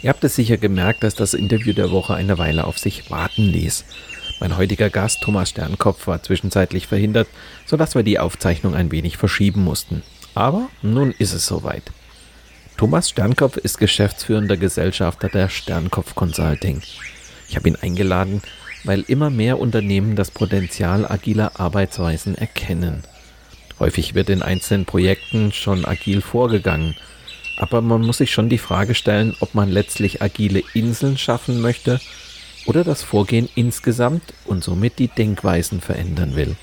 Ihr habt es sicher gemerkt, dass das Interview der Woche eine Weile auf sich warten ließ. Mein heutiger Gast, Thomas Sternkopf, war zwischenzeitlich verhindert, sodass wir die Aufzeichnung ein wenig verschieben mussten. Aber nun ist es soweit. Thomas Sternkopf ist geschäftsführender Gesellschafter der Sternkopf Consulting. Ich habe ihn eingeladen, weil immer mehr Unternehmen das Potenzial agiler Arbeitsweisen erkennen. Häufig wird in einzelnen Projekten schon agil vorgegangen – aber man muss sich schon die Frage stellen, ob man letztlich agile Inseln schaffen möchte oder das Vorgehen insgesamt und somit die Denkweisen verändern will.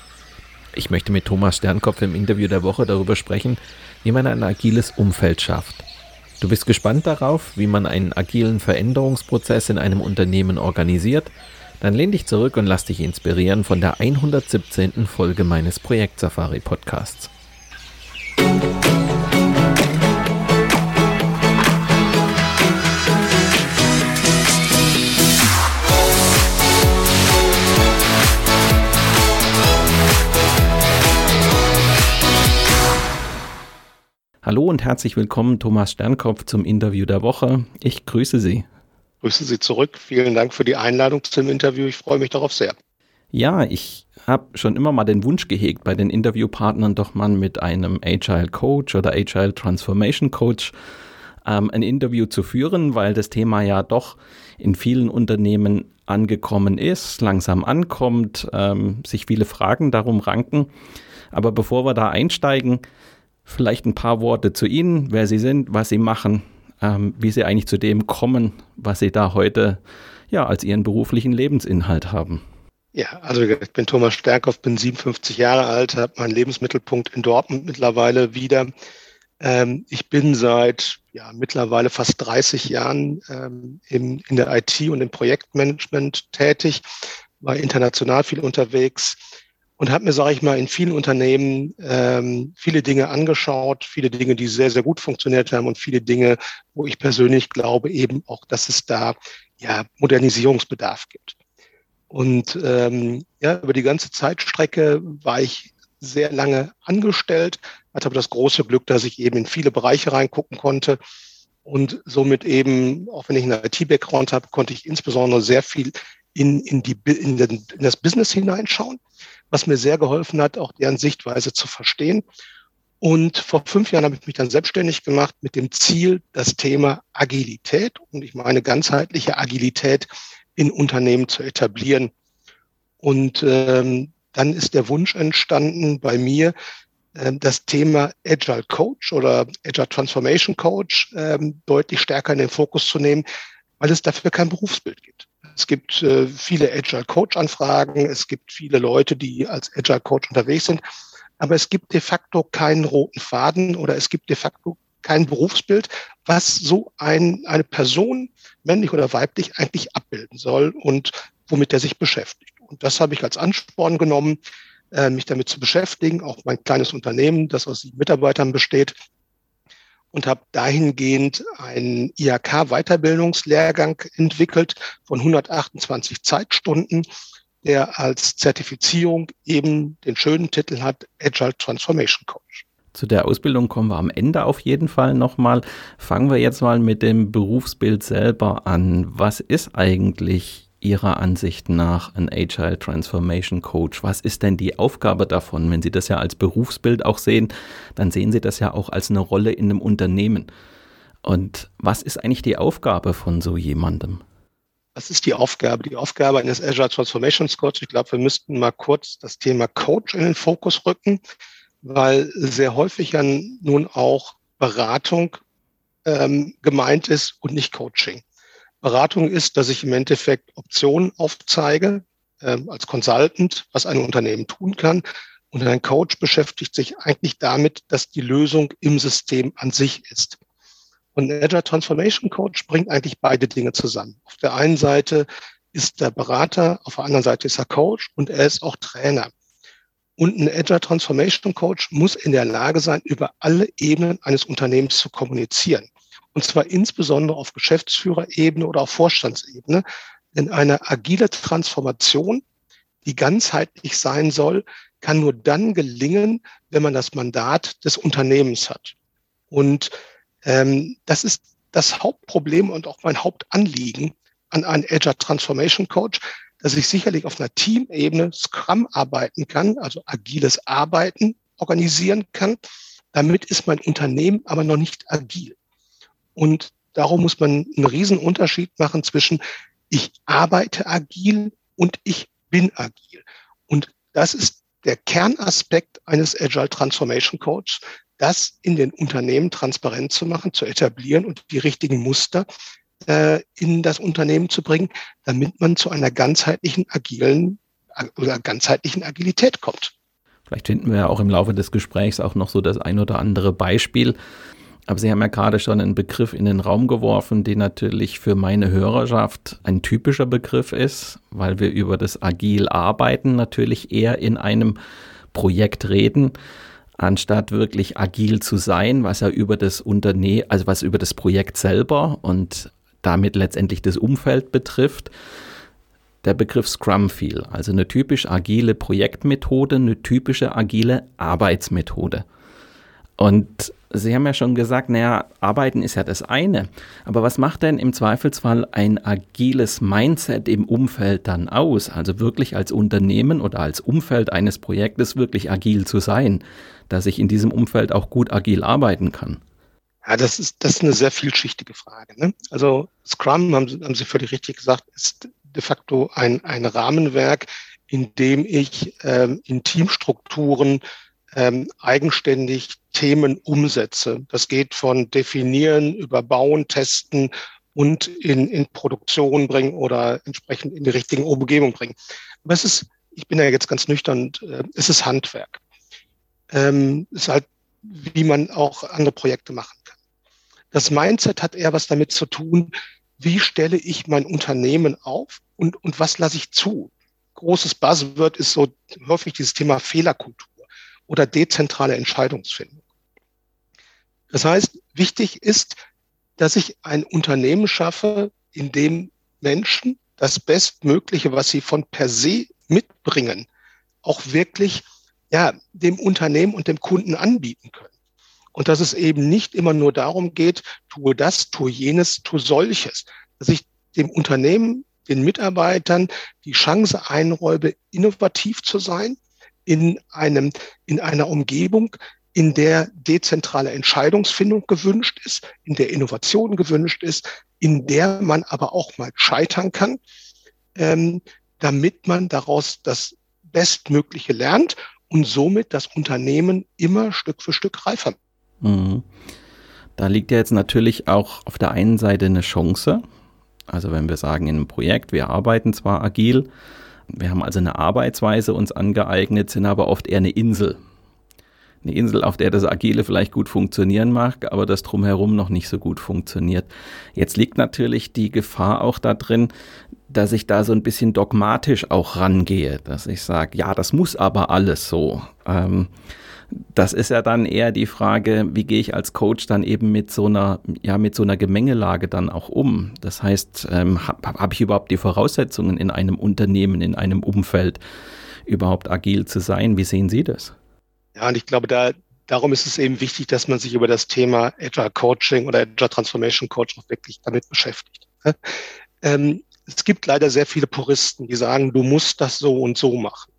Ich möchte mit Thomas Sternkopf im Interview der Woche darüber sprechen, wie man ein agiles Umfeld schafft. Du bist gespannt darauf, wie man einen agilen Veränderungsprozess in einem Unternehmen organisiert? Dann lehn dich zurück und lass dich inspirieren von der 117. Folge meines Projekt Safari Podcasts. Hallo und herzlich willkommen, Thomas Sternkopf, zum Interview der Woche. Ich grüße Sie. Grüße Sie zurück. Vielen Dank für die Einladung zum Interview. Ich freue mich darauf sehr. Ja, ich habe schon immer mal den Wunsch gehegt, bei den Interviewpartnern doch mal mit einem Agile Coach oder Agile Transformation Coach ähm, ein Interview zu führen, weil das Thema ja doch in vielen Unternehmen angekommen ist, langsam ankommt, ähm, sich viele Fragen darum ranken. Aber bevor wir da einsteigen, Vielleicht ein paar Worte zu Ihnen, wer Sie sind, was Sie machen, ähm, wie Sie eigentlich zu dem kommen, was Sie da heute ja als Ihren beruflichen Lebensinhalt haben. Ja, also ich bin Thomas Stärkhoff, bin 57 Jahre alt, habe meinen Lebensmittelpunkt in Dortmund mittlerweile wieder. Ähm, ich bin seit ja, mittlerweile fast 30 Jahren ähm, im, in der IT und im Projektmanagement tätig, war international viel unterwegs, und habe mir, sage ich mal, in vielen Unternehmen ähm, viele Dinge angeschaut, viele Dinge, die sehr, sehr gut funktioniert haben und viele Dinge, wo ich persönlich glaube eben auch, dass es da ja Modernisierungsbedarf gibt. Und ähm, ja, über die ganze Zeitstrecke war ich sehr lange angestellt, hatte aber das große Glück, dass ich eben in viele Bereiche reingucken konnte und somit eben, auch wenn ich einen IT-Background habe, konnte ich insbesondere sehr viel in, in, die, in, den, in das Business hineinschauen was mir sehr geholfen hat, auch deren Sichtweise zu verstehen. Und vor fünf Jahren habe ich mich dann selbstständig gemacht mit dem Ziel, das Thema Agilität und ich meine ganzheitliche Agilität in Unternehmen zu etablieren. Und ähm, dann ist der Wunsch entstanden bei mir, äh, das Thema Agile Coach oder Agile Transformation Coach äh, deutlich stärker in den Fokus zu nehmen, weil es dafür kein Berufsbild gibt. Es gibt äh, viele Agile Coach Anfragen. Es gibt viele Leute, die als Agile Coach unterwegs sind. Aber es gibt de facto keinen roten Faden oder es gibt de facto kein Berufsbild, was so ein, eine Person, männlich oder weiblich, eigentlich abbilden soll und womit er sich beschäftigt. Und das habe ich als Ansporn genommen, äh, mich damit zu beschäftigen. Auch mein kleines Unternehmen, das aus sieben Mitarbeitern besteht, und habe dahingehend einen IHK-Weiterbildungslehrgang entwickelt von 128 Zeitstunden, der als Zertifizierung eben den schönen Titel hat Agile Transformation Coach. Zu der Ausbildung kommen wir am Ende auf jeden Fall nochmal. Fangen wir jetzt mal mit dem Berufsbild selber an. Was ist eigentlich Ihrer Ansicht nach ein Agile Transformation Coach? Was ist denn die Aufgabe davon? Wenn Sie das ja als Berufsbild auch sehen, dann sehen Sie das ja auch als eine Rolle in einem Unternehmen. Und was ist eigentlich die Aufgabe von so jemandem? Was ist die Aufgabe? Die Aufgabe eines Agile Transformation Coach, ich glaube, wir müssten mal kurz das Thema Coach in den Fokus rücken, weil sehr häufig ja nun auch Beratung ähm, gemeint ist und nicht Coaching. Beratung ist, dass ich im Endeffekt Optionen aufzeige äh, als Consultant, was ein Unternehmen tun kann. Und ein Coach beschäftigt sich eigentlich damit, dass die Lösung im System an sich ist. Und ein Agile Transformation Coach bringt eigentlich beide Dinge zusammen. Auf der einen Seite ist der Berater, auf der anderen Seite ist er Coach und er ist auch Trainer. Und ein Agile Transformation Coach muss in der Lage sein, über alle Ebenen eines Unternehmens zu kommunizieren. Und zwar insbesondere auf Geschäftsführerebene oder auf Vorstandsebene. Denn eine agile Transformation, die ganzheitlich sein soll, kann nur dann gelingen, wenn man das Mandat des Unternehmens hat. Und ähm, das ist das Hauptproblem und auch mein Hauptanliegen an einen Agile Transformation Coach, dass ich sicherlich auf einer Teamebene Scrum arbeiten kann, also agiles Arbeiten organisieren kann. Damit ist mein Unternehmen aber noch nicht agil. Und darum muss man einen riesen Unterschied machen zwischen ich arbeite agil und ich bin agil. Und das ist der Kernaspekt eines Agile Transformation Coach, das in den Unternehmen transparent zu machen, zu etablieren und die richtigen Muster äh, in das Unternehmen zu bringen, damit man zu einer ganzheitlichen agilen oder ganzheitlichen Agilität kommt. Vielleicht finden wir ja auch im Laufe des Gesprächs auch noch so das ein oder andere Beispiel. Aber Sie haben ja gerade schon einen Begriff in den Raum geworfen, der natürlich für meine Hörerschaft ein typischer Begriff ist, weil wir über das Agil arbeiten natürlich eher in einem Projekt reden anstatt wirklich agil zu sein, was ja über das Unternehmen, also was über das Projekt selber und damit letztendlich das Umfeld betrifft, der Begriff Scrum fiel. Also eine typisch agile Projektmethode, eine typische agile Arbeitsmethode. Und Sie haben ja schon gesagt, naja, arbeiten ist ja das eine. Aber was macht denn im Zweifelsfall ein agiles Mindset im Umfeld dann aus? Also wirklich als Unternehmen oder als Umfeld eines Projektes wirklich agil zu sein, dass ich in diesem Umfeld auch gut agil arbeiten kann? Ja, das ist, das ist eine sehr vielschichtige Frage. Ne? Also Scrum, haben, haben Sie völlig richtig gesagt, ist de facto ein, ein Rahmenwerk, in dem ich ähm, in Teamstrukturen ähm, eigenständig Themen umsetze. Das geht von definieren, über bauen, testen und in, in Produktion bringen oder entsprechend in die richtige Umgebung bringen. Aber es ist, ich bin ja jetzt ganz nüchtern, äh, es ist Handwerk. Ähm, es ist halt, wie man auch andere Projekte machen kann. Das Mindset hat eher was damit zu tun, wie stelle ich mein Unternehmen auf und, und was lasse ich zu? Großes Buzzword ist so häufig dieses Thema Fehlerkultur oder dezentrale Entscheidungsfindung. Das heißt, wichtig ist, dass ich ein Unternehmen schaffe, in dem Menschen das Bestmögliche, was sie von per se mitbringen, auch wirklich ja, dem Unternehmen und dem Kunden anbieten können. Und dass es eben nicht immer nur darum geht, tue das, tue jenes, tue solches. Dass ich dem Unternehmen, den Mitarbeitern die Chance einräube, innovativ zu sein in einem, in einer Umgebung, in der dezentrale Entscheidungsfindung gewünscht ist, in der Innovation gewünscht ist, in der man aber auch mal scheitern kann, ähm, damit man daraus das Bestmögliche lernt und somit das Unternehmen immer Stück für Stück reifer. Mhm. Da liegt ja jetzt natürlich auch auf der einen Seite eine Chance. Also wenn wir sagen in einem Projekt, wir arbeiten zwar agil, wir haben also eine Arbeitsweise uns angeeignet, sind aber oft eher eine Insel. Eine Insel, auf der das Agile vielleicht gut funktionieren mag, aber das drumherum noch nicht so gut funktioniert. Jetzt liegt natürlich die Gefahr auch da drin, dass ich da so ein bisschen dogmatisch auch rangehe, dass ich sage, ja, das muss aber alles so. Ähm, das ist ja dann eher die Frage, wie gehe ich als Coach dann eben mit so einer, ja, mit so einer Gemengelage dann auch um? Das heißt, ähm, habe hab ich überhaupt die Voraussetzungen in einem Unternehmen, in einem Umfeld überhaupt agil zu sein? Wie sehen Sie das? Ja, und ich glaube, da, darum ist es eben wichtig, dass man sich über das Thema Agile Coaching oder Agile Transformation Coach auch wirklich damit beschäftigt. Ähm, es gibt leider sehr viele Puristen, die sagen, du musst das so und so machen.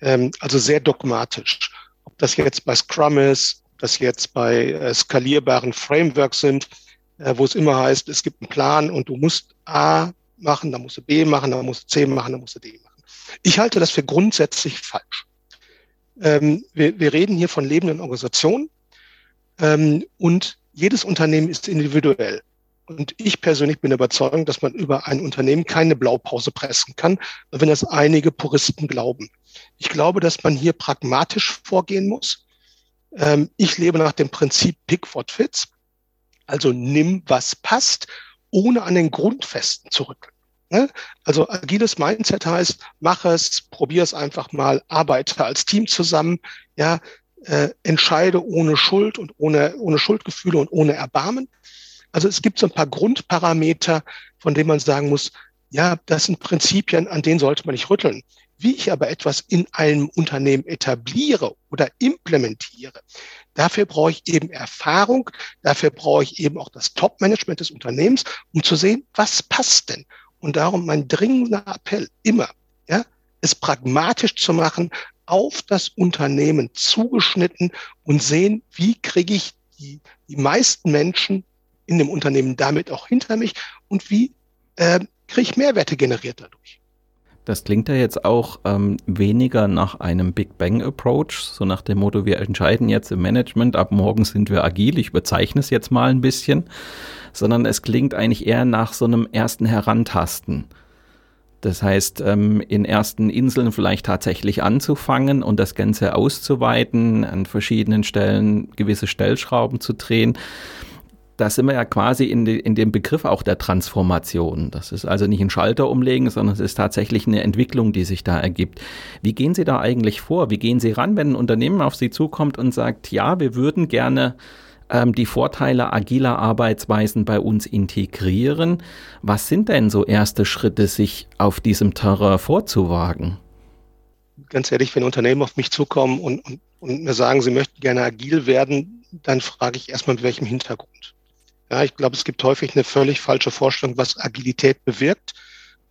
Ähm, also sehr dogmatisch das jetzt bei Scrum ist, das jetzt bei äh, skalierbaren Frameworks sind, äh, wo es immer heißt, es gibt einen Plan und du musst A machen, dann musst du B machen, dann musst du C machen, dann musst du D machen. Ich halte das für grundsätzlich falsch. Ähm, wir, wir reden hier von lebenden Organisationen ähm, und jedes Unternehmen ist individuell. Und ich persönlich bin überzeugt, dass man über ein Unternehmen keine Blaupause pressen kann, wenn das einige Puristen glauben. Ich glaube, dass man hier pragmatisch vorgehen muss. Ähm, ich lebe nach dem Prinzip Pick what fits. Also nimm, was passt, ohne an den Grundfesten zu rütteln. Ne? Also agiles Mindset heißt, mach es, probier es einfach mal, arbeite als Team zusammen, ja, äh, entscheide ohne Schuld und ohne, ohne Schuldgefühle und ohne Erbarmen. Also es gibt so ein paar Grundparameter, von denen man sagen muss, ja, das sind Prinzipien, an denen sollte man nicht rütteln. Wie ich aber etwas in einem Unternehmen etabliere oder implementiere, dafür brauche ich eben Erfahrung, dafür brauche ich eben auch das Top-Management des Unternehmens, um zu sehen, was passt denn. Und darum mein dringender Appell immer, ja, es pragmatisch zu machen, auf das Unternehmen zugeschnitten und sehen, wie kriege ich die, die meisten Menschen in dem Unternehmen damit auch hinter mich und wie äh, kriege ich Mehrwerte generiert dadurch. Das klingt ja jetzt auch ähm, weniger nach einem Big Bang Approach, so nach dem Motto, wir entscheiden jetzt im Management, ab morgen sind wir agil, ich bezeichne es jetzt mal ein bisschen, sondern es klingt eigentlich eher nach so einem ersten Herantasten. Das heißt, ähm, in ersten Inseln vielleicht tatsächlich anzufangen und das Ganze auszuweiten, an verschiedenen Stellen gewisse Stellschrauben zu drehen. Da sind wir ja quasi in, de, in dem Begriff auch der Transformation. Das ist also nicht ein Schalter umlegen, sondern es ist tatsächlich eine Entwicklung, die sich da ergibt. Wie gehen Sie da eigentlich vor? Wie gehen Sie ran, wenn ein Unternehmen auf Sie zukommt und sagt, ja, wir würden gerne ähm, die Vorteile agiler Arbeitsweisen bei uns integrieren. Was sind denn so erste Schritte, sich auf diesem Terrain vorzuwagen? Ganz ehrlich, wenn Unternehmen auf mich zukommen und, und, und mir sagen, sie möchten gerne agil werden, dann frage ich erstmal, mit welchem Hintergrund. Ja, ich glaube, es gibt häufig eine völlig falsche Vorstellung, was Agilität bewirkt.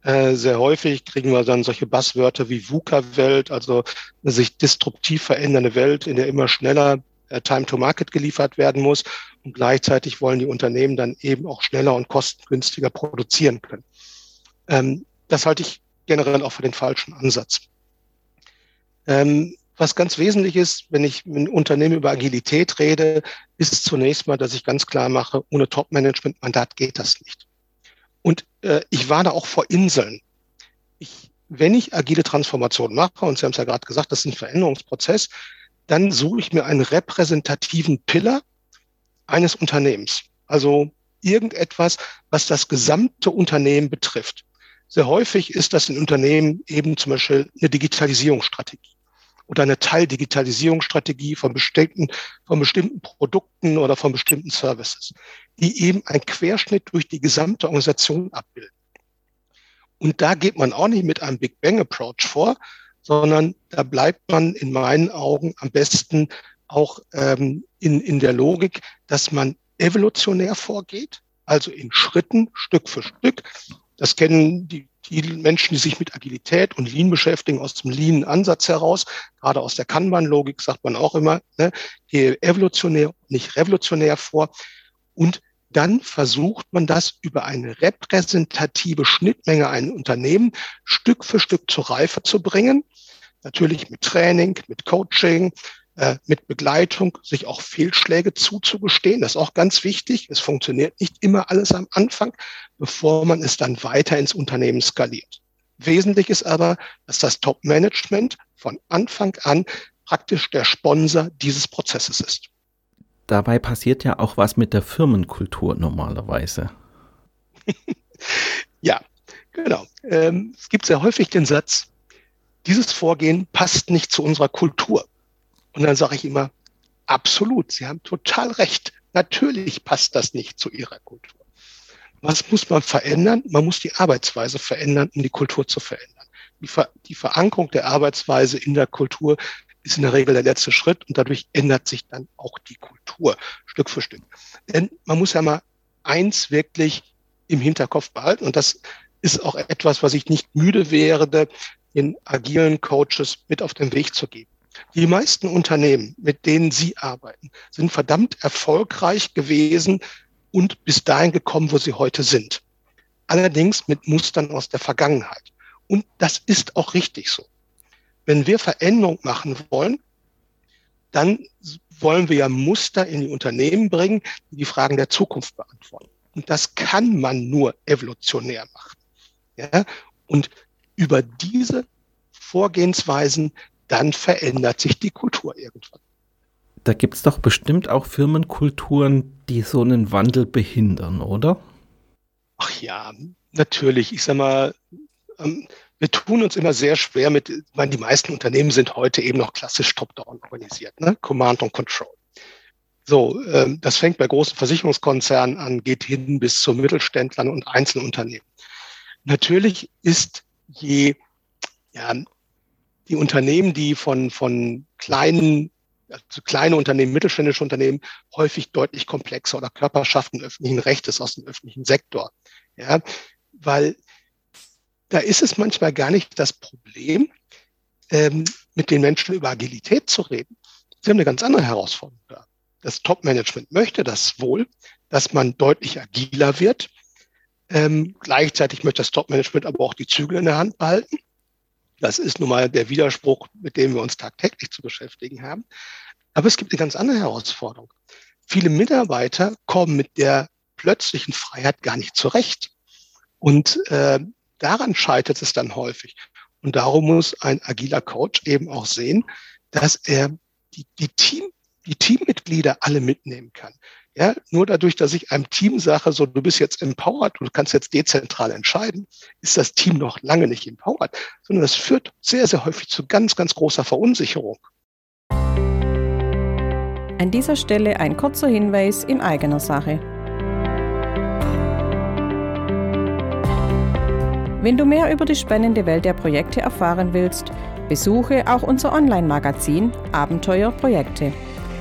Äh, sehr häufig kriegen wir dann solche Buzzwörter wie VUCA-Welt, also eine sich disruptiv verändernde Welt, in der immer schneller äh, Time to Market geliefert werden muss. Und gleichzeitig wollen die Unternehmen dann eben auch schneller und kostengünstiger produzieren können. Ähm, das halte ich generell auch für den falschen Ansatz. Ähm, was ganz wesentlich ist, wenn ich mit einem Unternehmen über Agilität rede, ist zunächst mal, dass ich ganz klar mache, ohne Top-Management-Mandat geht das nicht. Und äh, ich warne auch vor Inseln. Ich, wenn ich agile Transformation mache, und Sie haben es ja gerade gesagt, das ist ein Veränderungsprozess, dann suche ich mir einen repräsentativen Pillar eines Unternehmens. Also irgendetwas, was das gesamte Unternehmen betrifft. Sehr häufig ist das in Unternehmen eben zum Beispiel eine Digitalisierungsstrategie oder eine Teildigitalisierungsstrategie von bestimmten, von bestimmten Produkten oder von bestimmten Services, die eben einen Querschnitt durch die gesamte Organisation abbilden. Und da geht man auch nicht mit einem Big Bang Approach vor, sondern da bleibt man in meinen Augen am besten auch ähm, in, in der Logik, dass man evolutionär vorgeht, also in Schritten, Stück für Stück. Das kennen die, die Menschen, die sich mit Agilität und Lean beschäftigen, aus dem Lean-Ansatz heraus. Gerade aus der Kanban-Logik sagt man auch immer, ne, gehe evolutionär, nicht revolutionär vor. Und dann versucht man das über eine repräsentative Schnittmenge ein Unternehmen Stück für Stück zur Reife zu bringen. Natürlich mit Training, mit Coaching, äh, mit Begleitung, sich auch Fehlschläge zuzugestehen. Das ist auch ganz wichtig. Es funktioniert nicht immer alles am Anfang, bevor man es dann weiter ins Unternehmen skaliert. Wesentlich ist aber, dass das Top-Management von Anfang an praktisch der Sponsor dieses Prozesses ist dabei passiert ja auch was mit der Firmenkultur normalerweise. ja, genau. Ähm, es gibt sehr häufig den Satz, dieses Vorgehen passt nicht zu unserer Kultur. Und dann sage ich immer, absolut, Sie haben total recht. Natürlich passt das nicht zu Ihrer Kultur. Was muss man verändern? Man muss die Arbeitsweise verändern, um die Kultur zu verändern. Die, Ver die Verankerung der Arbeitsweise in der Kultur ist in der Regel der letzte Schritt und dadurch ändert sich dann auch die Kultur Stück für Stück. Denn man muss ja mal eins wirklich im Hinterkopf behalten und das ist auch etwas, was ich nicht müde wäre, den agilen Coaches mit auf den Weg zu geben. Die meisten Unternehmen, mit denen Sie arbeiten, sind verdammt erfolgreich gewesen und bis dahin gekommen, wo sie heute sind. Allerdings mit Mustern aus der Vergangenheit. Und das ist auch richtig so. Wenn wir Veränderung machen wollen, dann wollen wir ja Muster in die Unternehmen bringen, die die Fragen der Zukunft beantworten. Und das kann man nur evolutionär machen. Ja? Und über diese Vorgehensweisen, dann verändert sich die Kultur irgendwann. Da gibt es doch bestimmt auch Firmenkulturen, die so einen Wandel behindern, oder? Ach ja, natürlich, ich sag mal, ähm, wir tun uns immer sehr schwer mit, ich meine, die meisten Unternehmen sind heute eben noch klassisch top-down organisiert, ne? Command und Control. So, ähm, das fängt bei großen Versicherungskonzernen an, geht hin bis zu Mittelständlern und Einzelunternehmen. Natürlich ist je, ja, die Unternehmen, die von, von kleinen, also kleine Unternehmen, mittelständische Unternehmen häufig deutlich komplexer oder Körperschaften öffentlichen Rechtes aus dem öffentlichen Sektor. Ja, weil da ist es manchmal gar nicht das Problem, ähm, mit den Menschen über Agilität zu reden. Sie haben eine ganz andere Herausforderung da. Das Top-Management möchte das wohl, dass man deutlich agiler wird. Ähm, gleichzeitig möchte das Top-Management aber auch die Zügel in der Hand behalten. Das ist nun mal der Widerspruch, mit dem wir uns tagtäglich zu beschäftigen haben. Aber es gibt eine ganz andere Herausforderung. Viele Mitarbeiter kommen mit der plötzlichen Freiheit gar nicht zurecht. Und äh, daran scheitert es dann häufig. Und darum muss ein agiler Coach eben auch sehen, dass er die, die, Team, die Teammitglieder alle mitnehmen kann. Ja, nur dadurch, dass ich einem Team sage, so du bist jetzt empowered, du kannst jetzt dezentral entscheiden, ist das Team noch lange nicht empowered, sondern das führt sehr, sehr häufig zu ganz, ganz großer Verunsicherung. An dieser Stelle ein kurzer Hinweis in eigener Sache. Wenn du mehr über die spannende Welt der Projekte erfahren willst, besuche auch unser Online-Magazin Abenteuer Projekte.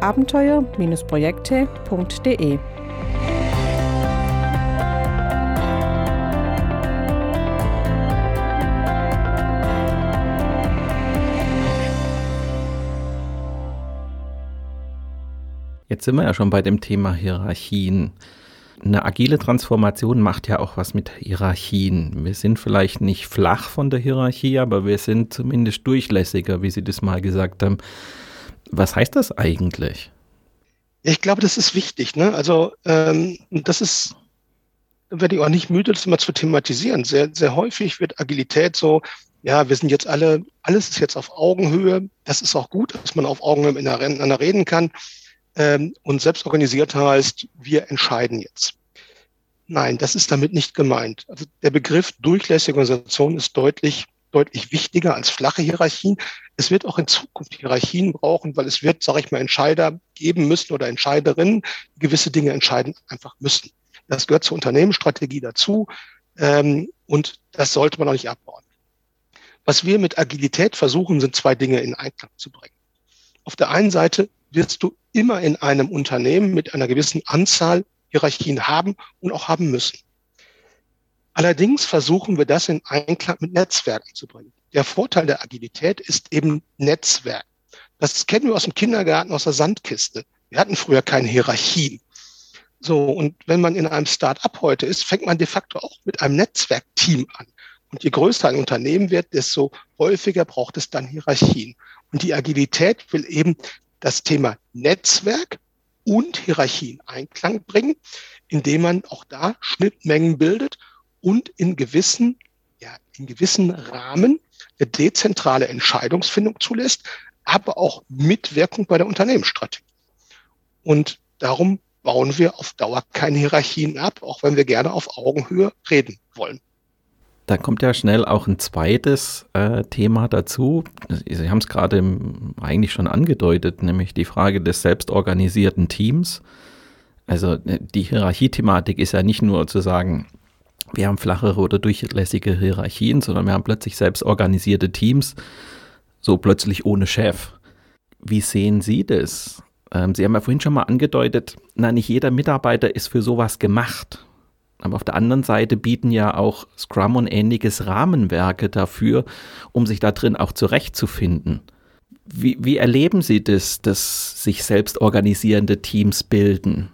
abenteuer-projekte.de. Jetzt sind wir ja schon bei dem Thema Hierarchien eine agile Transformation macht ja auch was mit Hierarchien. Wir sind vielleicht nicht flach von der Hierarchie, aber wir sind zumindest durchlässiger, wie Sie das mal gesagt haben. Was heißt das eigentlich? Ich glaube, das ist wichtig. Ne? Also ähm, das ist, werde ich auch nicht müde, das immer zu thematisieren. Sehr, sehr häufig wird Agilität so, ja, wir sind jetzt alle, alles ist jetzt auf Augenhöhe. Das ist auch gut, dass man auf Augenhöhe miteinander reden kann. Ähm, und selbstorganisiert heißt, wir entscheiden jetzt. Nein, das ist damit nicht gemeint. Also der Begriff durchlässige Organisation ist deutlich, deutlich wichtiger als flache Hierarchien. Es wird auch in Zukunft Hierarchien brauchen, weil es wird, sage ich mal, Entscheider geben müssen oder Entscheiderinnen, die gewisse Dinge entscheiden einfach müssen. Das gehört zur Unternehmensstrategie dazu ähm, und das sollte man auch nicht abbauen. Was wir mit Agilität versuchen, sind zwei Dinge in Einklang zu bringen. Auf der einen Seite wirst du immer in einem Unternehmen mit einer gewissen Anzahl Hierarchien haben und auch haben müssen. Allerdings versuchen wir das in Einklang mit Netzwerken zu bringen. Der Vorteil der Agilität ist eben Netzwerk. Das kennen wir aus dem Kindergarten, aus der Sandkiste. Wir hatten früher keine Hierarchien. So, und wenn man in einem Start-up heute ist, fängt man de facto auch mit einem Netzwerkteam an. Und je größer ein Unternehmen wird, desto häufiger braucht es dann Hierarchien. Und die Agilität will eben das Thema Netzwerk und Hierarchien Einklang bringen, indem man auch da Schnittmengen bildet und in gewissen, ja, in gewissen Rahmen eine dezentrale Entscheidungsfindung zulässt, aber auch Mitwirkung bei der Unternehmensstrategie. Und darum bauen wir auf Dauer keine Hierarchien ab, auch wenn wir gerne auf Augenhöhe reden wollen. Da kommt ja schnell auch ein zweites äh, Thema dazu. Sie haben es gerade eigentlich schon angedeutet, nämlich die Frage des selbstorganisierten Teams. Also äh, die Hierarchiethematik ist ja nicht nur zu sagen, wir haben flachere oder durchlässige Hierarchien, sondern wir haben plötzlich selbstorganisierte Teams, so plötzlich ohne Chef. Wie sehen Sie das? Ähm, Sie haben ja vorhin schon mal angedeutet, na, nicht jeder Mitarbeiter ist für sowas gemacht. Aber auf der anderen Seite bieten ja auch Scrum und ähnliches Rahmenwerke dafür, um sich da drin auch zurechtzufinden. Wie, wie erleben Sie das, dass sich selbst organisierende Teams bilden?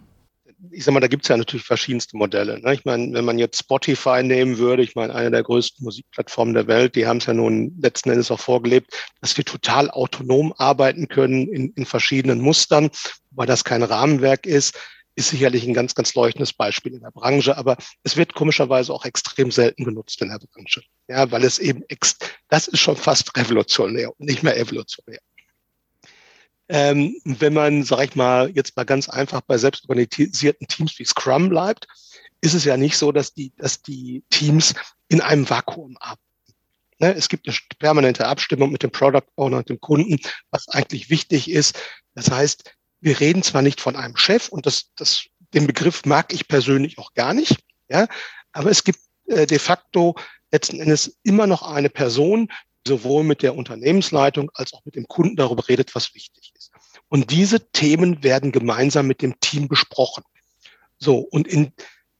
Ich sag mal, da gibt es ja natürlich verschiedenste Modelle. Ne? Ich meine, wenn man jetzt Spotify nehmen würde, ich meine, eine der größten Musikplattformen der Welt, die haben es ja nun letzten Endes auch vorgelebt, dass wir total autonom arbeiten können in, in verschiedenen Mustern, weil das kein Rahmenwerk ist, ist sicherlich ein ganz, ganz leuchtendes Beispiel in der Branche, aber es wird komischerweise auch extrem selten genutzt in der Branche. Ja, weil es eben, ex das ist schon fast revolutionär und nicht mehr evolutionär. Ähm, wenn man, sag ich mal, jetzt mal ganz einfach bei selbstorganisierten Teams wie Scrum bleibt, ist es ja nicht so, dass die, dass die Teams in einem Vakuum arbeiten. Ne? Es gibt eine permanente Abstimmung mit dem Product Owner und dem Kunden, was eigentlich wichtig ist. Das heißt, wir reden zwar nicht von einem Chef und das, das, den Begriff mag ich persönlich auch gar nicht, ja, aber es gibt äh, de facto letzten Endes immer noch eine Person, sowohl mit der Unternehmensleitung als auch mit dem Kunden darüber redet, was wichtig ist. Und diese Themen werden gemeinsam mit dem Team besprochen. So, und in,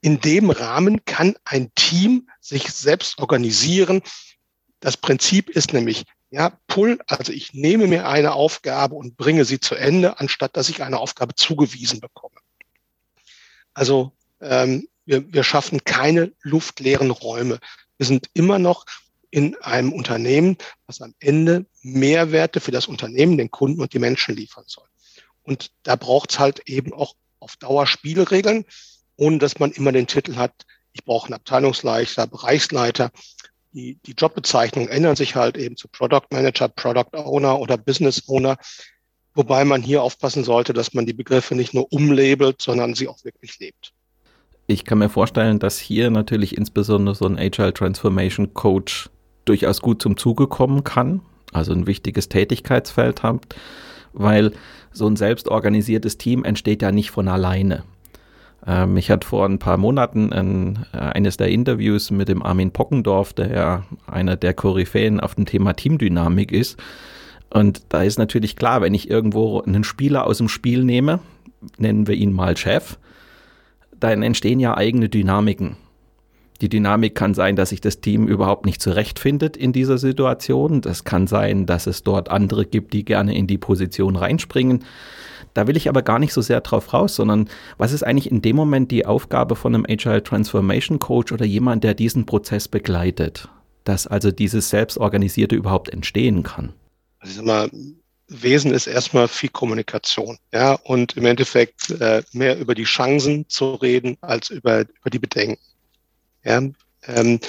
in dem Rahmen kann ein Team sich selbst organisieren. Das Prinzip ist nämlich, ja, Pull, also ich nehme mir eine Aufgabe und bringe sie zu Ende, anstatt dass ich eine Aufgabe zugewiesen bekomme. Also ähm, wir, wir schaffen keine luftleeren Räume. Wir sind immer noch in einem Unternehmen, was am Ende Mehrwerte für das Unternehmen, den Kunden und die Menschen liefern soll. Und da braucht es halt eben auch auf Dauer Spielregeln, ohne dass man immer den Titel hat, ich brauche einen Abteilungsleiter, Bereichsleiter. Die, die Jobbezeichnungen ändern sich halt eben zu Product Manager, Product Owner oder Business Owner, wobei man hier aufpassen sollte, dass man die Begriffe nicht nur umlabelt, sondern sie auch wirklich lebt. Ich kann mir vorstellen, dass hier natürlich insbesondere so ein Agile Transformation Coach durchaus gut zum Zuge kommen kann, also ein wichtiges Tätigkeitsfeld hat, weil so ein selbstorganisiertes Team entsteht ja nicht von alleine. Ähm, ich hatte vor ein paar Monaten ein, äh, eines der Interviews mit dem Armin Pockendorf, der ja einer der Koryphäen auf dem Thema Teamdynamik ist. Und da ist natürlich klar, wenn ich irgendwo einen Spieler aus dem Spiel nehme, nennen wir ihn mal Chef, dann entstehen ja eigene Dynamiken. Die Dynamik kann sein, dass sich das Team überhaupt nicht zurechtfindet in dieser Situation. Das kann sein, dass es dort andere gibt, die gerne in die Position reinspringen. Da will ich aber gar nicht so sehr drauf raus, sondern was ist eigentlich in dem Moment die Aufgabe von einem Agile Transformation Coach oder jemand, der diesen Prozess begleitet, dass also dieses Selbstorganisierte überhaupt entstehen kann? Also ich sag mal, Wesen ist erstmal viel Kommunikation, ja, und im Endeffekt äh, mehr über die Chancen zu reden als über, über die Bedenken. Ja, ähm,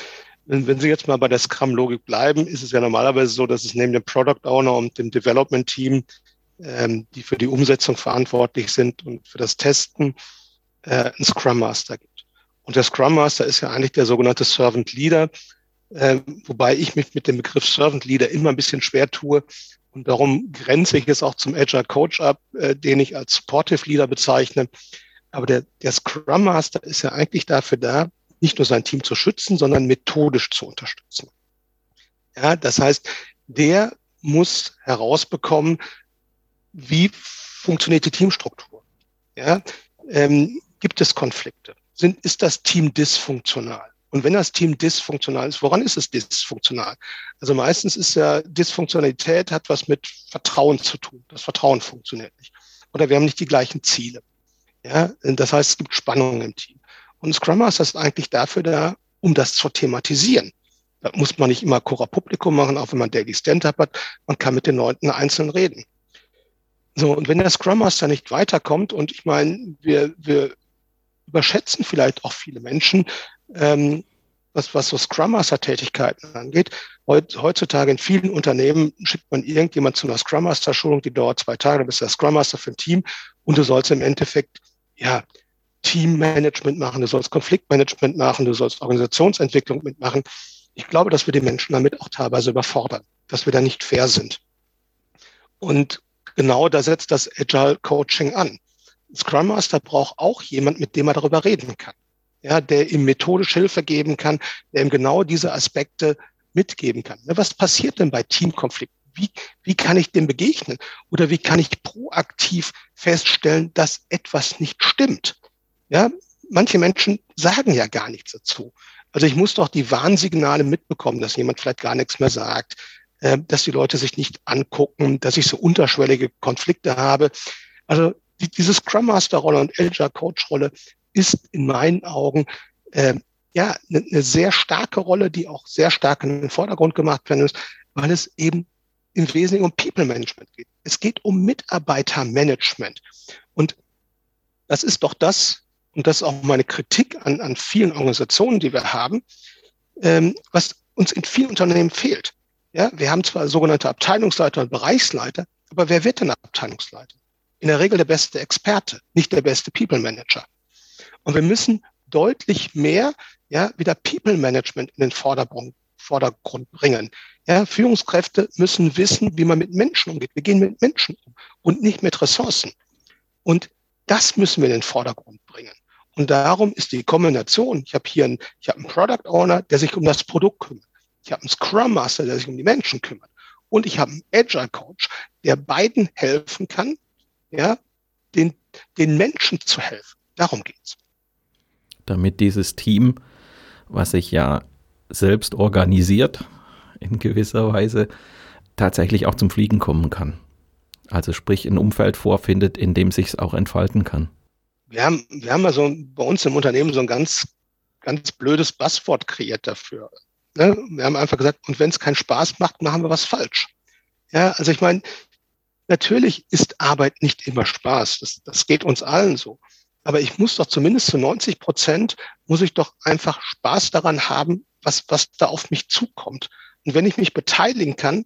wenn, Sie jetzt mal bei der Scrum-Logik bleiben, ist es ja normalerweise so, dass es neben dem Product Owner und dem Development Team, ähm, die für die Umsetzung verantwortlich sind und für das Testen, äh, einen Scrum Master gibt. Und der Scrum Master ist ja eigentlich der sogenannte Servant Leader, äh, wobei ich mich mit dem Begriff Servant Leader immer ein bisschen schwer tue. Und darum grenze ich es auch zum Agile Coach ab, äh, den ich als Supportive Leader bezeichne. Aber der, der Scrum Master ist ja eigentlich dafür da, nicht nur sein Team zu schützen, sondern methodisch zu unterstützen. Ja, das heißt, der muss herausbekommen, wie funktioniert die Teamstruktur? Ja, ähm, gibt es Konflikte? Sind, ist das Team dysfunktional? Und wenn das Team dysfunktional ist, woran ist es dysfunktional? Also meistens ist ja Dysfunktionalität hat was mit Vertrauen zu tun. Das Vertrauen funktioniert nicht. Oder wir haben nicht die gleichen Ziele. Ja, das heißt, es gibt Spannungen im Team. Und Scrum Master ist eigentlich dafür da, um das zu thematisieren. Da muss man nicht immer Cora Publikum machen, auch wenn man Daily Stand-Up hat. Man kann mit den Leuten einzeln reden. So, und wenn der Scrum Master nicht weiterkommt, und ich meine, wir, wir überschätzen vielleicht auch viele Menschen, ähm, was, was so Scrum Master-Tätigkeiten angeht. Heutzutage in vielen Unternehmen schickt man irgendjemand zu einer Scrum Master-Schulung, die dauert zwei Tage, dann bist du der Scrum Master für ein Team und du sollst im Endeffekt ja Teammanagement machen, du sollst Konfliktmanagement machen, du sollst Organisationsentwicklung mitmachen. Ich glaube, dass wir die Menschen damit auch teilweise überfordern, dass wir da nicht fair sind. Und genau da setzt das Agile Coaching an. Scrum Master braucht auch jemand, mit dem er darüber reden kann. Ja, der ihm methodisch Hilfe geben kann, der ihm genau diese Aspekte mitgeben kann. Was passiert denn bei Teamkonflikten? Wie, wie kann ich dem begegnen? Oder wie kann ich proaktiv feststellen, dass etwas nicht stimmt? Ja, manche Menschen sagen ja gar nichts dazu. Also ich muss doch die Warnsignale mitbekommen, dass jemand vielleicht gar nichts mehr sagt, äh, dass die Leute sich nicht angucken, dass ich so unterschwellige Konflikte habe. Also die, diese Scrum Master Rolle und Agile Coach Rolle, ist in meinen Augen äh, ja eine, eine sehr starke Rolle, die auch sehr stark in den Vordergrund gemacht werden muss, weil es eben im Wesentlichen um People Management geht. Es geht um Mitarbeitermanagement. Und das ist doch das, und das ist auch meine Kritik an, an vielen Organisationen, die wir haben, ähm, was uns in vielen Unternehmen fehlt. Ja, wir haben zwar sogenannte Abteilungsleiter und Bereichsleiter, aber wer wird denn Abteilungsleiter? In der Regel der beste Experte, nicht der beste People Manager. Und wir müssen deutlich mehr ja, wieder People Management in den Vordergrund, Vordergrund bringen. Ja, Führungskräfte müssen wissen, wie man mit Menschen umgeht. Wir gehen mit Menschen um und nicht mit Ressourcen. Und das müssen wir in den Vordergrund bringen. Und darum ist die Kombination, ich habe hier einen, ich habe einen Product Owner, der sich um das Produkt kümmert. Ich habe einen Scrum Master, der sich um die Menschen kümmert. Und ich habe einen Agile Coach, der beiden helfen kann, ja, den, den Menschen zu helfen. Darum geht's. Damit dieses Team, was sich ja selbst organisiert, in gewisser Weise, tatsächlich auch zum Fliegen kommen kann. Also sprich ein Umfeld vorfindet, in dem sich es auch entfalten kann. Wir haben, wir haben also bei uns im Unternehmen so ein ganz, ganz blödes Buzzword kreiert dafür. Ne? Wir haben einfach gesagt, und wenn es keinen Spaß macht, machen wir was falsch. Ja, also ich meine, natürlich ist Arbeit nicht immer Spaß. Das, das geht uns allen so. Aber ich muss doch zumindest zu 90 Prozent, muss ich doch einfach Spaß daran haben, was, was da auf mich zukommt. Und wenn ich mich beteiligen kann,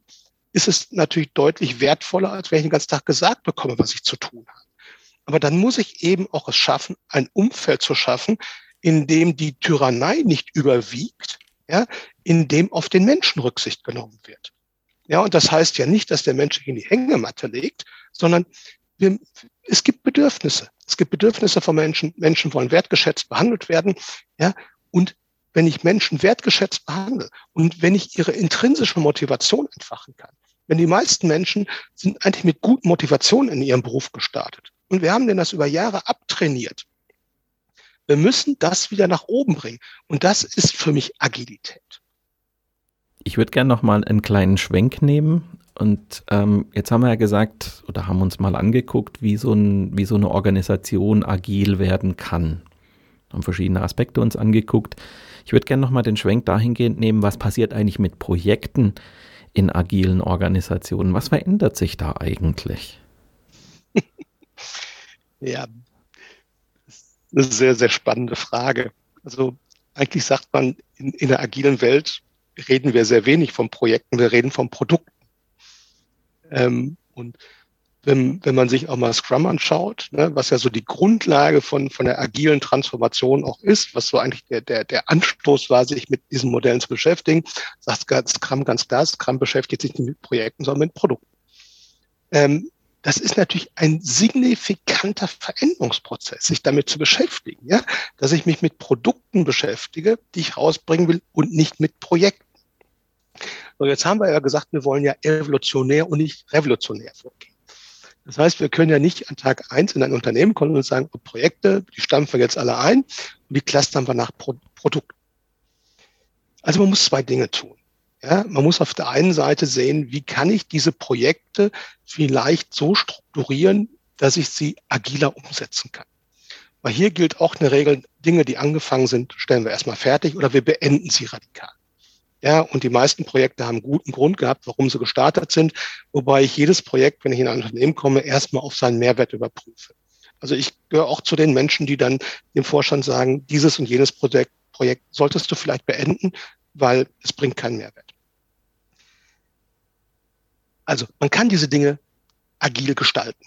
ist es natürlich deutlich wertvoller, als wenn ich den ganzen Tag gesagt bekomme, was ich zu tun habe. Aber dann muss ich eben auch es schaffen, ein Umfeld zu schaffen, in dem die Tyrannei nicht überwiegt, ja, in dem auf den Menschen Rücksicht genommen wird. Ja, und das heißt ja nicht, dass der Mensch sich in die Hängematte legt, sondern wir, es gibt Bedürfnisse. Es gibt Bedürfnisse von Menschen. Menschen wollen wertgeschätzt behandelt werden. Ja, und wenn ich Menschen wertgeschätzt behandle und wenn ich ihre intrinsische Motivation entfachen kann. Wenn die meisten Menschen sind eigentlich mit guten Motivationen in ihrem Beruf gestartet. Und wir haben denn das über Jahre abtrainiert. Wir müssen das wieder nach oben bringen. Und das ist für mich Agilität. Ich würde gerne noch mal einen kleinen Schwenk nehmen. Und ähm, jetzt haben wir ja gesagt oder haben uns mal angeguckt, wie so, ein, wie so eine Organisation agil werden kann. Haben verschiedene Aspekte uns angeguckt. Ich würde gerne noch mal den Schwenk dahingehend nehmen, was passiert eigentlich mit Projekten in agilen Organisationen? Was verändert sich da eigentlich? Ja, das ist eine sehr, sehr spannende Frage. Also eigentlich sagt man, in, in der agilen Welt reden wir sehr wenig von Projekten, wir reden von Produkten. Ähm, und wenn, wenn man sich auch mal Scrum anschaut, ne, was ja so die Grundlage von, von der agilen Transformation auch ist, was so eigentlich der, der, der Anstoß war, sich mit diesen Modellen zu beschäftigen, sagt Scrum ganz klar, Scrum beschäftigt sich nicht mit Projekten, sondern mit Produkten. Ähm, das ist natürlich ein signifikanter Veränderungsprozess, sich damit zu beschäftigen, ja, dass ich mich mit Produkten beschäftige, die ich rausbringen will und nicht mit Projekten. So, jetzt haben wir ja gesagt, wir wollen ja evolutionär und nicht revolutionär vorgehen. Das heißt, wir können ja nicht an Tag eins in ein Unternehmen kommen und sagen, Projekte, die stampfen wir jetzt alle ein und die clustern wir nach Pro Produkten. Also man muss zwei Dinge tun. Ja, man muss auf der einen Seite sehen, wie kann ich diese Projekte vielleicht so strukturieren, dass ich sie agiler umsetzen kann. Weil hier gilt auch eine Regel, Dinge, die angefangen sind, stellen wir erstmal fertig oder wir beenden sie radikal. Ja, und die meisten Projekte haben guten Grund gehabt, warum sie gestartet sind, wobei ich jedes Projekt, wenn ich in ein Unternehmen komme, erstmal auf seinen Mehrwert überprüfe. Also ich gehöre auch zu den Menschen, die dann dem Vorstand sagen, dieses und jenes Projekt, Projekt solltest du vielleicht beenden, weil es bringt keinen Mehrwert. Also man kann diese Dinge agil gestalten,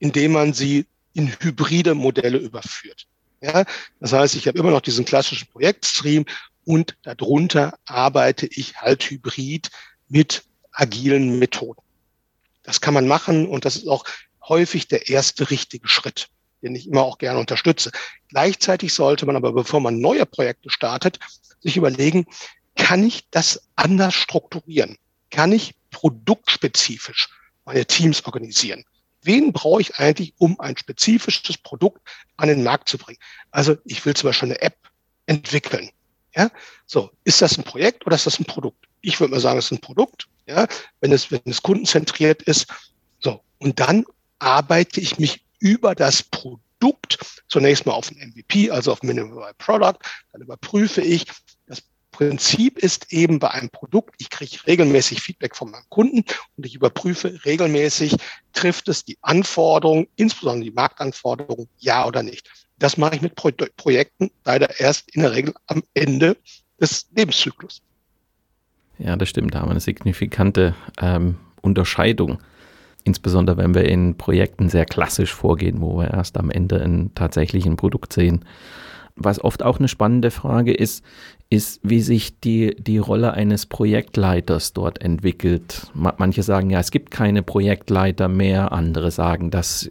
indem man sie in hybride Modelle überführt. Ja, das heißt, ich habe immer noch diesen klassischen Projektstream und darunter arbeite ich halt hybrid mit agilen Methoden. Das kann man machen und das ist auch häufig der erste richtige Schritt, den ich immer auch gerne unterstütze. Gleichzeitig sollte man aber, bevor man neue Projekte startet, sich überlegen, kann ich das anders strukturieren? Kann ich produktspezifisch meine Teams organisieren? Wen brauche ich eigentlich, um ein spezifisches Produkt an den Markt zu bringen? Also ich will zum Beispiel eine App entwickeln. Ja, so, ist das ein Projekt oder ist das ein Produkt? Ich würde mal sagen, es ist ein Produkt, ja, wenn es, wenn es kundenzentriert ist. So, und dann arbeite ich mich über das Produkt zunächst mal auf ein MVP, also auf Minimum Product. Dann überprüfe ich. Das Prinzip ist eben bei einem Produkt, ich kriege regelmäßig Feedback von meinem Kunden und ich überprüfe regelmäßig, trifft es die Anforderungen, insbesondere die Marktanforderungen, ja oder nicht. Das mache ich mit Pro Projekten leider erst in der Regel am Ende des Lebenszyklus. Ja, das stimmt. Da haben wir eine signifikante ähm, Unterscheidung. Insbesondere wenn wir in Projekten sehr klassisch vorgehen, wo wir erst am Ende ein tatsächlichen Produkt sehen. Was oft auch eine spannende Frage ist, ist, wie sich die, die Rolle eines Projektleiters dort entwickelt. Manche sagen, ja, es gibt keine Projektleiter mehr, andere sagen, dass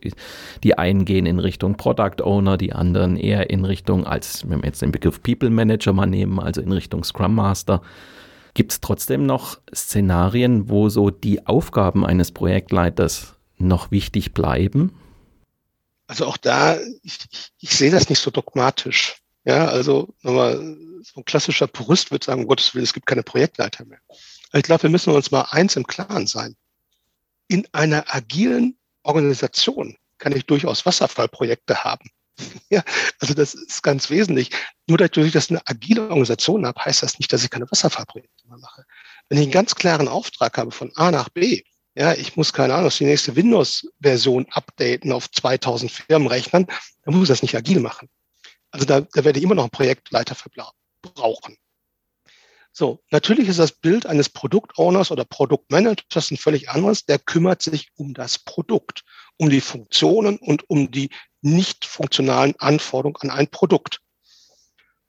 die einen gehen in Richtung Product Owner, die anderen eher in Richtung, als wenn wir jetzt den Begriff People Manager mal nehmen, also in Richtung Scrum Master. Gibt es trotzdem noch Szenarien, wo so die Aufgaben eines Projektleiters noch wichtig bleiben? Also auch da, ich, ich, ich sehe das nicht so dogmatisch. Ja, also nochmal, so ein klassischer Purist wird sagen, um Gottes Willen, es gibt keine Projektleiter mehr. ich glaube, wir müssen uns mal eins im Klaren sein. In einer agilen Organisation kann ich durchaus Wasserfallprojekte haben. Ja, also das ist ganz wesentlich. Nur dadurch, dass ich eine agile Organisation habe, heißt das nicht, dass ich keine Wasserfallprojekte mehr mache. Wenn ich einen ganz klaren Auftrag habe von A nach B, ja, ich muss keine Ahnung, die nächste Windows-Version updaten auf 2000 Firmenrechnern, dann muss ich das nicht agil machen. Also da, da werde ich immer noch einen Projektleiter für brauchen. So, natürlich ist das Bild eines Produktowners oder Produktmanagers ein völlig anderes. Der kümmert sich um das Produkt, um die Funktionen und um die nicht funktionalen Anforderungen an ein Produkt.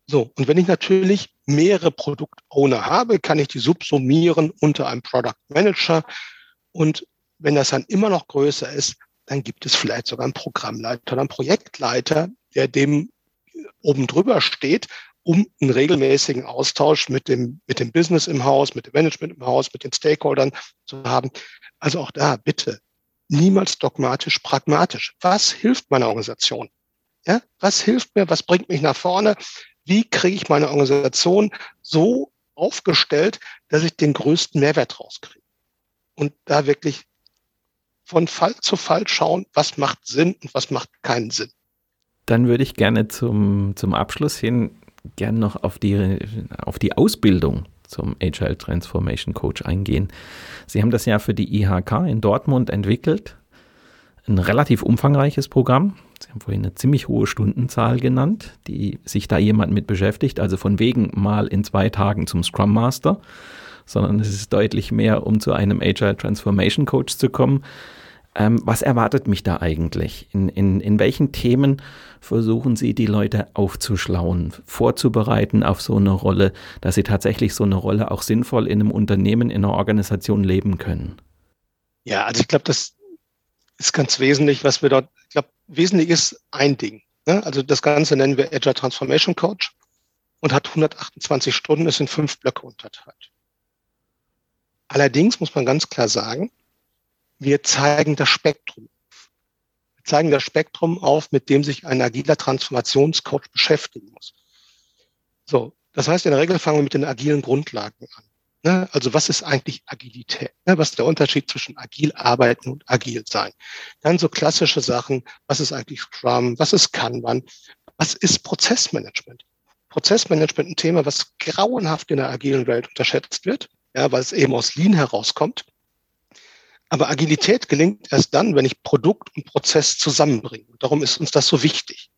So, und wenn ich natürlich mehrere Produktowner habe, kann ich die subsumieren unter einem Product Manager. Und wenn das dann immer noch größer ist, dann gibt es vielleicht sogar einen Programmleiter oder einen Projektleiter, der dem oben drüber steht, um einen regelmäßigen Austausch mit dem, mit dem Business im Haus, mit dem Management im Haus, mit den Stakeholdern zu haben. Also auch da bitte niemals dogmatisch, pragmatisch. Was hilft meiner Organisation? Ja, was hilft mir? Was bringt mich nach vorne? Wie kriege ich meine Organisation so aufgestellt, dass ich den größten Mehrwert rauskriege? Und da wirklich von Fall zu Fall schauen, was macht Sinn und was macht keinen Sinn. Dann würde ich gerne zum, zum Abschluss hin gerne noch auf die, auf die Ausbildung zum Agile Transformation Coach eingehen. Sie haben das ja für die IHK in Dortmund entwickelt. Ein relativ umfangreiches Programm. Sie haben vorhin eine ziemlich hohe Stundenzahl genannt, die sich da jemand mit beschäftigt. Also von wegen mal in zwei Tagen zum Scrum Master, sondern es ist deutlich mehr, um zu einem Agile Transformation Coach zu kommen. Ähm, was erwartet mich da eigentlich? In, in, in welchen Themen versuchen Sie, die Leute aufzuschlauen, vorzubereiten auf so eine Rolle, dass sie tatsächlich so eine Rolle auch sinnvoll in einem Unternehmen, in einer Organisation leben können? Ja, also ich glaube, das ist ganz wesentlich, was wir dort, ich glaube, wesentlich ist ein Ding. Ne? Also das Ganze nennen wir Agile Transformation Coach und hat 128 Stunden, ist in fünf Blöcke unterteilt. Allerdings muss man ganz klar sagen, wir zeigen das Spektrum. Wir zeigen das Spektrum auf, mit dem sich ein agiler Transformationscoach beschäftigen muss. So, das heißt, in der Regel fangen wir mit den agilen Grundlagen an. Ne? Also was ist eigentlich Agilität? Ne? Was ist der Unterschied zwischen agil arbeiten und agil sein? Dann so klassische Sachen, was ist eigentlich Scrum? Was ist Kanban? Was ist Prozessmanagement? Prozessmanagement ein Thema, was grauenhaft in der agilen Welt unterschätzt wird, ja, weil es eben aus Lean herauskommt. Aber Agilität gelingt erst dann, wenn ich Produkt und Prozess zusammenbringe. Darum ist uns das so wichtig.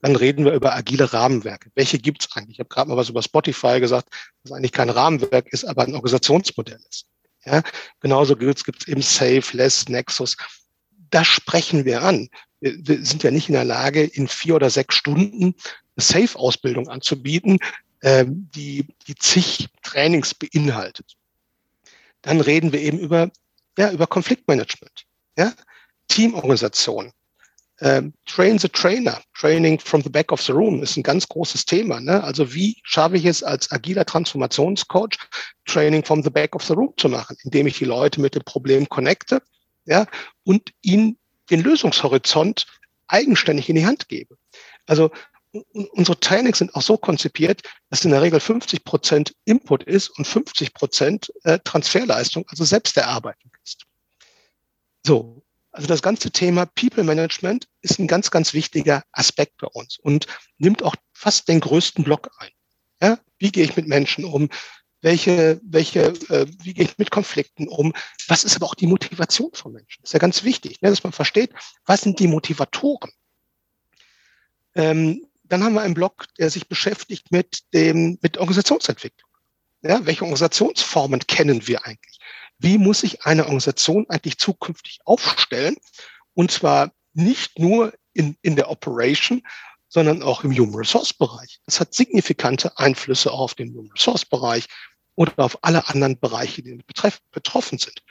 Dann reden wir über agile Rahmenwerke. Welche gibt es eigentlich? Ich habe gerade mal was über Spotify gesagt, was eigentlich kein Rahmenwerk ist, aber ein Organisationsmodell ist. Ja, genauso gibt es eben Safe, Less, Nexus. Das sprechen wir an. Wir, wir sind ja nicht in der Lage, in vier oder sechs Stunden eine Safe-Ausbildung anzubieten, ähm, die, die zig Trainings beinhaltet. Dann reden wir eben über ja, über Konfliktmanagement, ja, Teamorganisation. Ähm, Train the Trainer, Training from the back of the room ist ein ganz großes Thema. Ne? Also wie schaffe ich es als agiler Transformationscoach, Training from the back of the room zu machen, indem ich die Leute mit dem Problem connecte ja, und ihnen den Lösungshorizont eigenständig in die Hand gebe. Also unsere Trainings sind auch so konzipiert, dass in der Regel 50 Prozent Input ist und 50 Prozent äh, Transferleistung, also Selbsterarbeitung ist. So. Also das ganze Thema People Management ist ein ganz, ganz wichtiger Aspekt bei uns und nimmt auch fast den größten Block ein. Ja? Wie gehe ich mit Menschen um? Welche, welche, äh, wie gehe ich mit Konflikten um? Was ist aber auch die Motivation von Menschen? Das ist ja ganz wichtig, ne? dass man versteht, was sind die Motivatoren? Ähm, dann haben wir einen Blog, der sich beschäftigt mit dem, mit Organisationsentwicklung. Ja, welche Organisationsformen kennen wir eigentlich? Wie muss sich eine Organisation eigentlich zukünftig aufstellen? Und zwar nicht nur in, in der Operation, sondern auch im Human Resource Bereich. Das hat signifikante Einflüsse auf den Human Resource Bereich oder auf alle anderen Bereiche, die betroffen sind.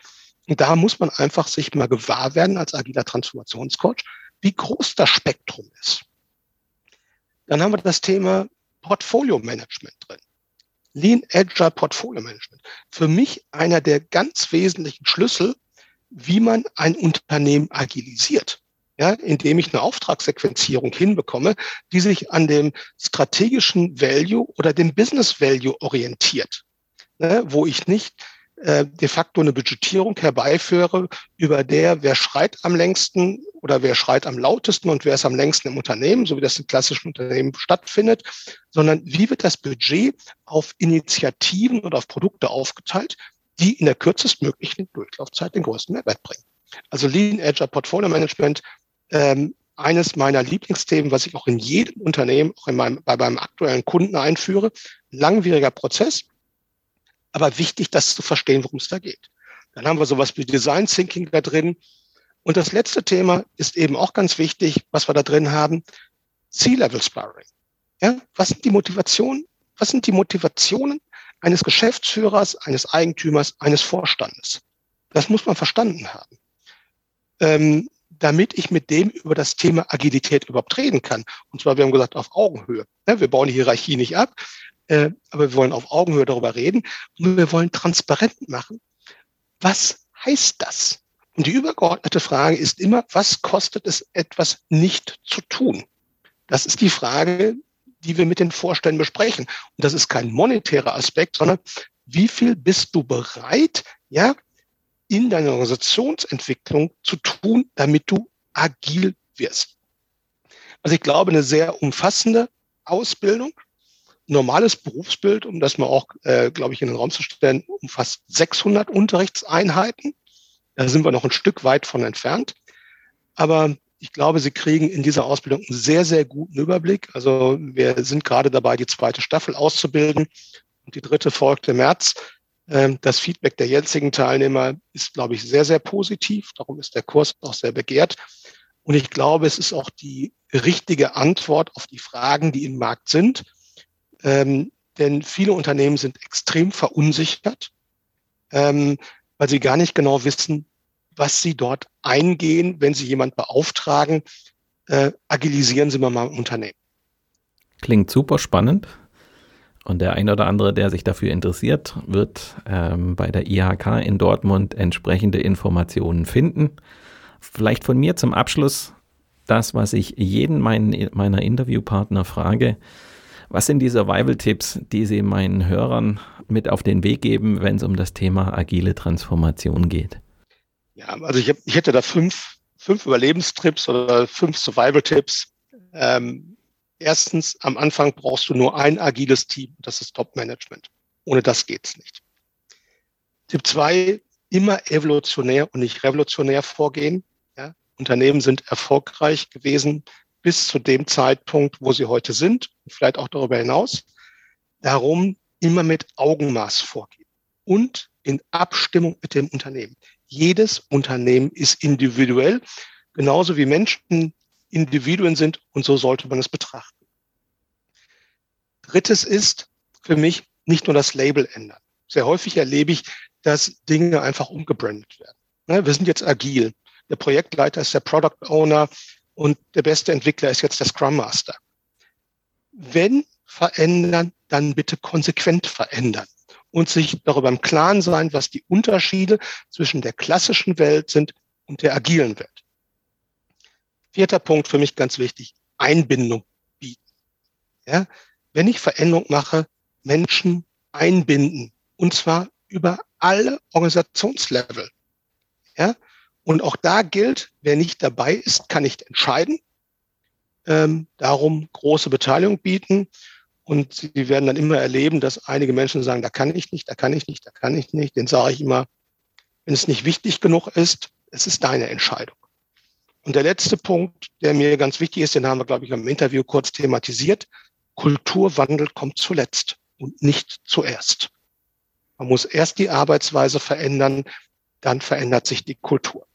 Und da muss man einfach sich mal gewahr werden als agiler Transformationscoach, wie groß das Spektrum ist. Dann haben wir das Thema Portfolio Management drin. Lean Agile Portfolio Management. Für mich einer der ganz wesentlichen Schlüssel, wie man ein Unternehmen agilisiert. Ja, indem ich eine Auftragssequenzierung hinbekomme, die sich an dem strategischen Value oder dem Business Value orientiert. Ne, wo ich nicht äh, de facto eine Budgetierung herbeiführe, über der, wer schreit am längsten oder wer schreit am lautesten und wer ist am längsten im Unternehmen, so wie das in klassischen Unternehmen stattfindet, sondern wie wird das Budget auf Initiativen und auf Produkte aufgeteilt, die in der kürzestmöglichen Durchlaufzeit den größten Mehrwert bringen. Also Lean Agile Portfolio Management, ähm, eines meiner Lieblingsthemen, was ich auch in jedem Unternehmen, auch in meinem, bei meinem aktuellen Kunden einführe. Langwieriger Prozess, aber wichtig, das zu verstehen, worum es da geht. Dann haben wir sowas wie Design Thinking da drin. Und das letzte Thema ist eben auch ganz wichtig, was wir da drin haben. C-Level Sparring. Ja, was sind die Motivationen? Was sind die Motivationen eines Geschäftsführers, eines Eigentümers, eines Vorstandes? Das muss man verstanden haben. Ähm, damit ich mit dem über das Thema Agilität überhaupt reden kann. Und zwar, wir haben gesagt, auf Augenhöhe. Wir bauen die Hierarchie nicht ab, äh, aber wir wollen auf Augenhöhe darüber reden und wir wollen transparent machen. Was heißt das? Und die übergeordnete Frage ist immer, was kostet es etwas nicht zu tun? Das ist die Frage, die wir mit den Vorständen besprechen. Und das ist kein monetärer Aspekt, sondern wie viel bist du bereit, ja, in deiner Organisationsentwicklung zu tun, damit du agil wirst? Also ich glaube, eine sehr umfassende Ausbildung, normales Berufsbild, um das mal auch, äh, glaube ich, in den Raum zu stellen, umfasst 600 Unterrichtseinheiten. Da sind wir noch ein Stück weit von entfernt. Aber ich glaube, Sie kriegen in dieser Ausbildung einen sehr, sehr guten Überblick. Also wir sind gerade dabei, die zweite Staffel auszubilden und die dritte folgt im März. Ähm, das Feedback der jetzigen Teilnehmer ist, glaube ich, sehr, sehr positiv. Darum ist der Kurs auch sehr begehrt. Und ich glaube, es ist auch die richtige Antwort auf die Fragen, die im Markt sind. Ähm, denn viele Unternehmen sind extrem verunsichert, ähm, weil sie gar nicht genau wissen, was sie dort eingehen, wenn sie jemand beauftragen. Äh, agilisieren Sie mal mal Unternehmen. Klingt super spannend. Und der ein oder andere, der sich dafür interessiert, wird ähm, bei der IHK in Dortmund entsprechende Informationen finden. Vielleicht von mir zum Abschluss das, was ich jeden meinen, meiner Interviewpartner frage. Was sind die Survival-Tipps, die Sie meinen Hörern mit auf den Weg geben, wenn es um das Thema agile Transformation geht? Ja, also ich, hab, ich hätte da fünf, fünf Überlebenstripps oder fünf Survival-Tipps. Ähm, erstens, am Anfang brauchst du nur ein agiles Team, das ist Top-Management. Ohne das geht's nicht. Tipp zwei, immer evolutionär und nicht revolutionär vorgehen. Ja, Unternehmen sind erfolgreich gewesen bis zu dem Zeitpunkt, wo sie heute sind, vielleicht auch darüber hinaus. Darum immer mit Augenmaß vorgehen und in Abstimmung mit dem Unternehmen. Jedes Unternehmen ist individuell, genauso wie Menschen Individuen sind und so sollte man es betrachten. Drittes ist für mich nicht nur das Label ändern. Sehr häufig erlebe ich, dass Dinge einfach umgebrandet werden. Ne, wir sind jetzt agil. Der Projektleiter ist der Product Owner, und der beste Entwickler ist jetzt der Scrum Master. Wenn verändern, dann bitte konsequent verändern und sich darüber im Klaren sein, was die Unterschiede zwischen der klassischen Welt sind und der agilen Welt. Vierter Punkt für mich ganz wichtig, Einbindung bieten. Ja, wenn ich Veränderung mache, Menschen einbinden und zwar über alle Organisationslevel. Ja, Und auch da gilt, wer nicht dabei ist, kann nicht entscheiden. Ähm, darum große Beteiligung bieten. Und Sie werden dann immer erleben, dass einige Menschen sagen, da kann ich nicht, da kann ich nicht, da kann ich nicht. Den sage ich immer, wenn es nicht wichtig genug ist, es ist deine Entscheidung. Und der letzte Punkt, der mir ganz wichtig ist, den haben wir, glaube ich, im Interview kurz thematisiert. Kulturwandel kommt zuletzt und nicht zuerst. Man muss erst die Arbeitsweise verändern, dann verändert sich die Kultur.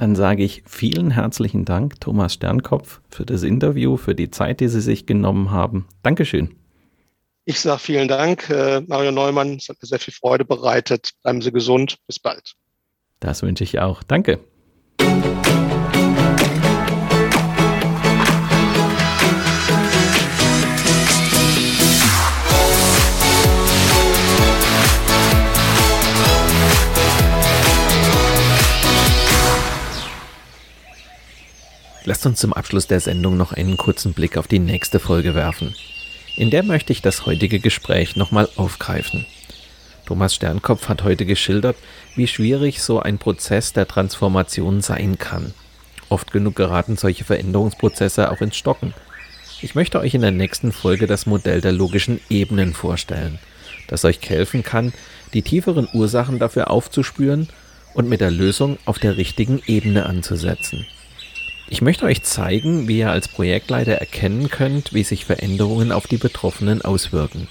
Dann sage ich vielen herzlichen Dank, Thomas Sternkopf, für das Interview, für die Zeit, die Sie sich genommen haben. Dankeschön. Ich sage vielen Dank, äh, Mario Neumann. Es hat mir sehr viel Freude bereitet. Bleiben Sie gesund. Bis bald. Das wünsche ich auch. Danke. Lasst uns zum Abschluss der Sendung noch einen kurzen Blick auf die nächste Folge werfen. In der möchte ich das heutige Gespräch nochmal aufgreifen. Thomas Sternkopf hat heute geschildert, wie schwierig so ein Prozess der Transformation sein kann. Oft genug geraten solche Veränderungsprozesse auch ins Stocken. Ich möchte euch in der nächsten Folge das Modell der logischen Ebenen vorstellen, das euch helfen kann, die tieferen Ursachen dafür aufzuspüren und mit der Lösung auf der richtigen Ebene anzusetzen. Ich möchte euch zeigen, wie ihr als Projektleiter erkennen könnt, wie sich Veränderungen auf die Betroffenen auswirken.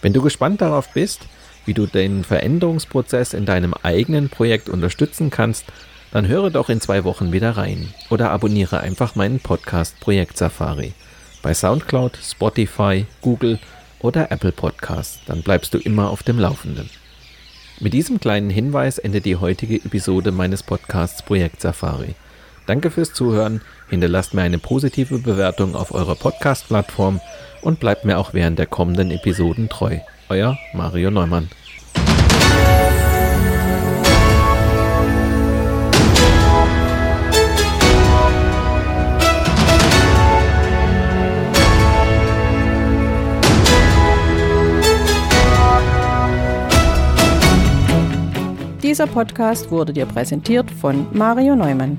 Wenn du gespannt darauf bist, wie du den Veränderungsprozess in deinem eigenen Projekt unterstützen kannst, dann höre doch in zwei Wochen wieder rein oder abonniere einfach meinen Podcast Projekt Safari bei SoundCloud, Spotify, Google oder Apple Podcasts. Dann bleibst du immer auf dem Laufenden. Mit diesem kleinen Hinweis endet die heutige Episode meines Podcasts Projekt Safari. Danke fürs Zuhören, hinterlasst mir eine positive Bewertung auf eurer Podcast-Plattform und bleibt mir auch während der kommenden Episoden treu. Euer Mario Neumann. Dieser Podcast wurde dir präsentiert von Mario Neumann.